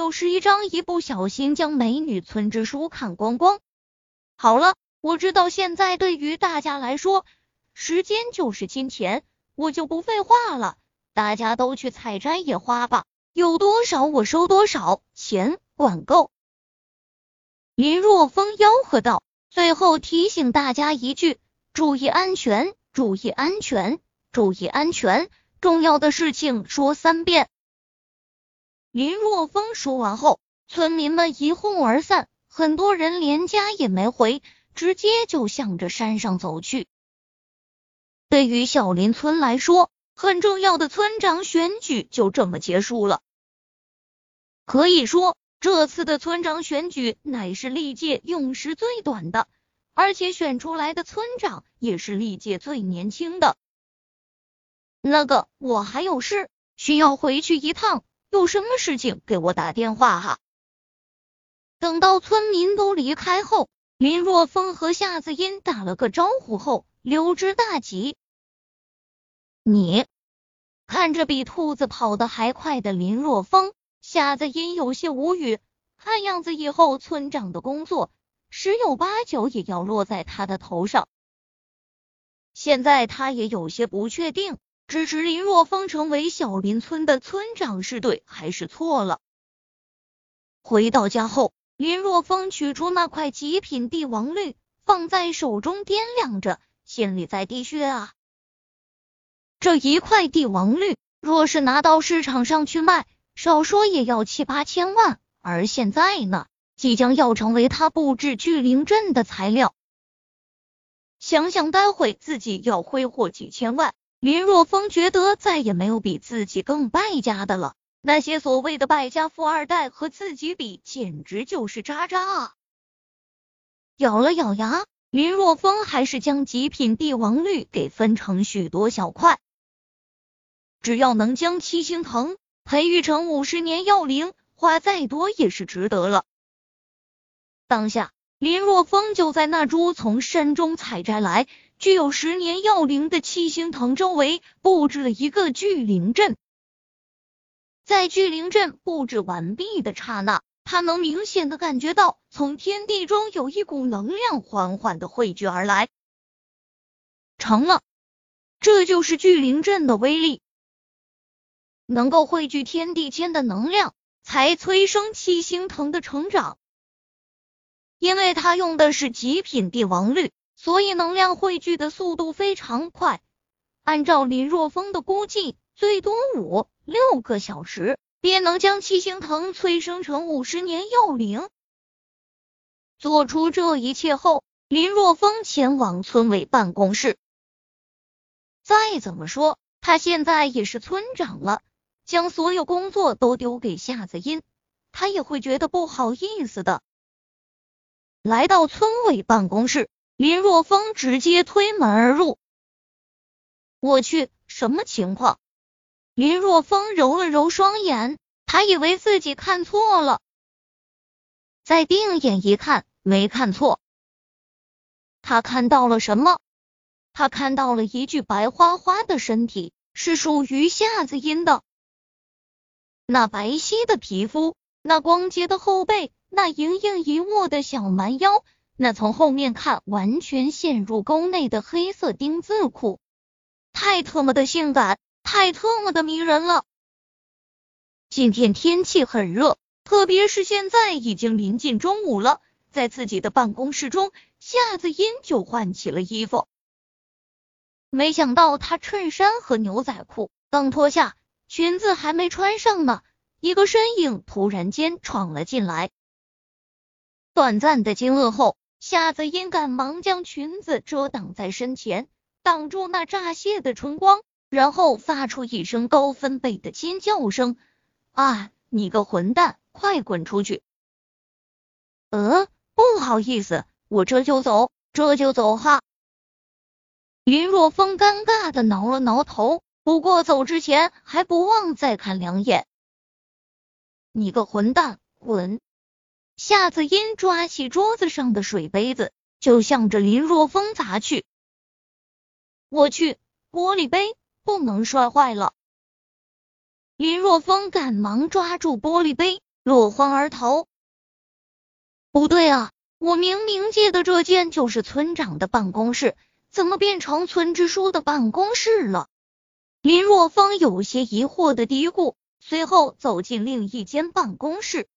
六十一章，一不小心将美女村支书看光光。好了，我知道现在对于大家来说，时间就是金钱，我就不废话了，大家都去采摘野花吧，有多少我收多少，钱管够。林若风吆喝道，最后提醒大家一句：注意安全，注意安全，注意安全，重要的事情说三遍。林若风说完后，村民们一哄而散，很多人连家也没回，直接就向着山上走去。对于小林村来说，很重要的村长选举就这么结束了。可以说，这次的村长选举乃是历届用时最短的，而且选出来的村长也是历届最年轻的。那个，我还有事，需要回去一趟。有什么事情给我打电话哈。等到村民都离开后，林若风和夏子音打了个招呼后，溜之大吉。你看着比兔子跑得还快的林若风，夏子音有些无语。看样子以后村长的工作十有八九也要落在他的头上。现在他也有些不确定。支持林若风成为小林村的村长是对还是错了？回到家后，林若风取出那块极品帝王绿，放在手中掂量着，心里在滴血啊！这一块帝王绿，若是拿到市场上去卖，少说也要七八千万。而现在呢，即将要成为他布置聚灵阵的材料。想想待会自己要挥霍几千万。林若风觉得再也没有比自己更败家的了。那些所谓的败家富二代和自己比，简直就是渣渣啊！咬了咬牙，林若风还是将极品帝王绿给分成许多小块。只要能将七星藤培育成五十年药灵，花再多也是值得了。当下，林若风就在那株从山中采摘来。具有十年药龄的七星藤周围布置了一个聚灵阵，在聚灵阵布置完毕的刹那，他能明显的感觉到从天地中有一股能量缓缓的汇聚而来。成了，这就是聚灵阵的威力，能够汇聚天地间的能量，才催生七星藤的成长。因为他用的是极品帝王绿。所以能量汇聚的速度非常快，按照林若风的估计，最多五六个小时便能将七星藤催生成五十年药灵。做出这一切后，林若风前往村委办公室。再怎么说，他现在也是村长了，将所有工作都丢给夏子音，他也会觉得不好意思的。来到村委办公室。林若风直接推门而入，我去，什么情况？林若风揉了揉双眼，他以为自己看错了，再定眼一看，没看错。他看到了什么？他看到了一具白花花的身体，是属于夏子音的。那白皙的皮肤，那光洁的后背，那盈盈一握的小蛮腰。那从后面看，完全陷入沟内的黑色丁字裤，太特么的性感，太特么的迷人了。今天天气很热，特别是现在已经临近中午了，在自己的办公室中，夏子音就换起了衣服。没想到他衬衫和牛仔裤刚脱下，裙子还没穿上呢，一个身影突然间闯了进来。短暂的惊愕后。夏子音赶忙将裙子遮挡在身前，挡住那乍泄的春光，然后发出一声高分贝的尖叫声：“啊，你个混蛋，快滚出去！”呃，不好意思，我这就走，这就走哈。林若风尴尬的挠了挠头，不过走之前还不忘再看两眼。你个混蛋，滚！夏子音抓起桌子上的水杯子，就向着林若风砸去。我去，玻璃杯不能摔坏了！林若风赶忙抓住玻璃杯，落荒而逃。不对啊，我明明记得这间就是村长的办公室，怎么变成村支书的办公室了？林若风有些疑惑的嘀咕，随后走进另一间办公室。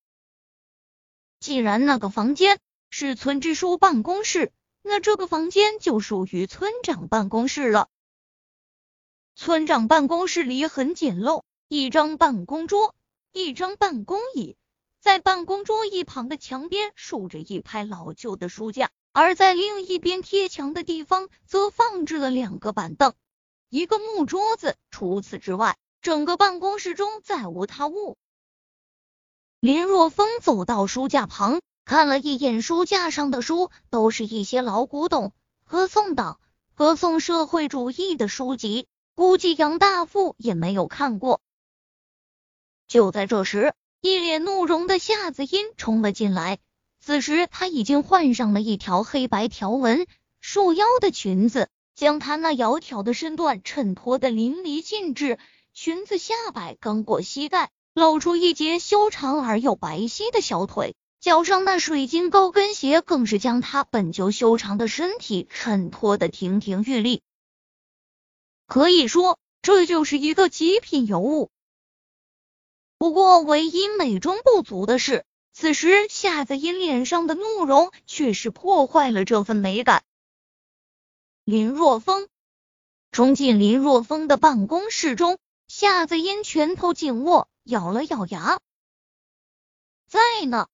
既然那个房间是村支书办公室，那这个房间就属于村长办公室了。村长办公室里很简陋，一张办公桌，一张办公椅，在办公桌一旁的墙边竖着一排老旧的书架，而在另一边贴墙的地方则放置了两个板凳，一个木桌子。除此之外，整个办公室中再无他物。林若风走到书架旁，看了一眼书架上的书，都是一些老古董、歌颂党、歌颂社会主义的书籍。估计杨大富也没有看过。就在这时，一脸怒容的夏子音冲了进来。此时他已经换上了一条黑白条纹束腰的裙子，将他那窈窕的身段衬托的淋漓尽致。裙子下摆刚过膝盖，露出一截修长而又白皙的小腿，脚上那水晶高跟鞋更是将她本就修长的身体衬托的亭亭玉立。可以说，这就是一个极品尤物。不过，唯一美中不足的是，此时夏子音脸上的怒容却是破坏了这份美感。林若风冲进林若风的办公室中，夏子音拳头紧握，咬了咬牙，在呢。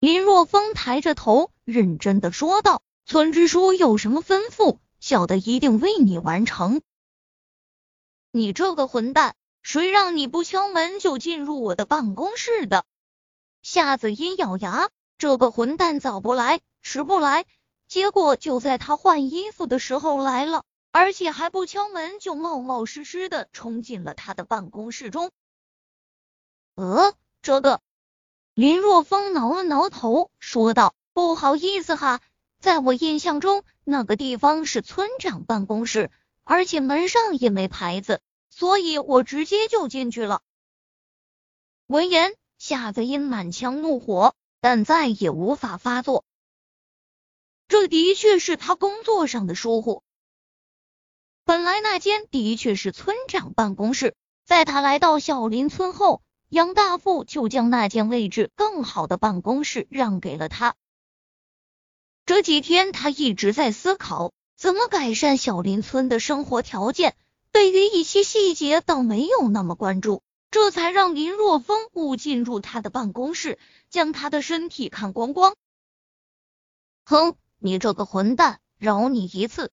林若风抬着头，认真的说道：“村支书有什么吩咐？”小的一定为你完成。你这个混蛋，谁让你不敲门就进入我的办公室的？夏子音咬牙，这个混蛋早不来，迟不来，结果就在他换衣服的时候来了，而且还不敲门就冒冒失失的冲进了他的办公室中。呃，这个林若风挠了挠头，说道：“不好意思哈。”在我印象中，那个地方是村长办公室，而且门上也没牌子，所以我直接就进去了。闻言，夏泽音满腔怒火，但再也无法发作。这的确是他工作上的疏忽。本来那间的确是村长办公室，在他来到小林村后，杨大富就将那间位置更好的办公室让给了他。这几天他一直在思考怎么改善小林村的生活条件，对于一些细节倒没有那么关注，这才让林若风误进入他的办公室，将他的身体看光光。哼，你这个混蛋，饶你一次！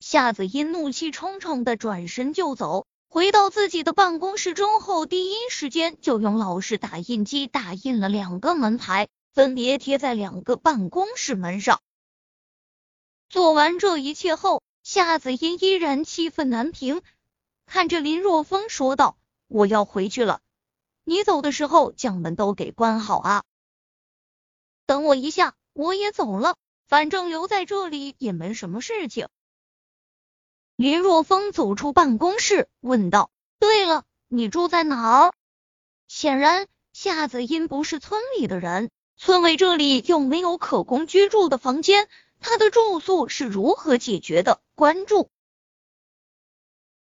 夏子音怒气冲冲的转身就走，回到自己的办公室中后，第一时间就用老式打印机打印了两个门牌。分别贴在两个办公室门上。做完这一切后，夏子音依然气愤难平，看着林若风说道：“我要回去了，你走的时候将门都给关好啊。等我一下，我也走了，反正留在这里也没什么事情。”林若风走出办公室，问道：“对了，你住在哪儿？”显然，夏子音不是村里的人。村委这里又没有可供居住的房间，他的住宿是如何解决的？关注。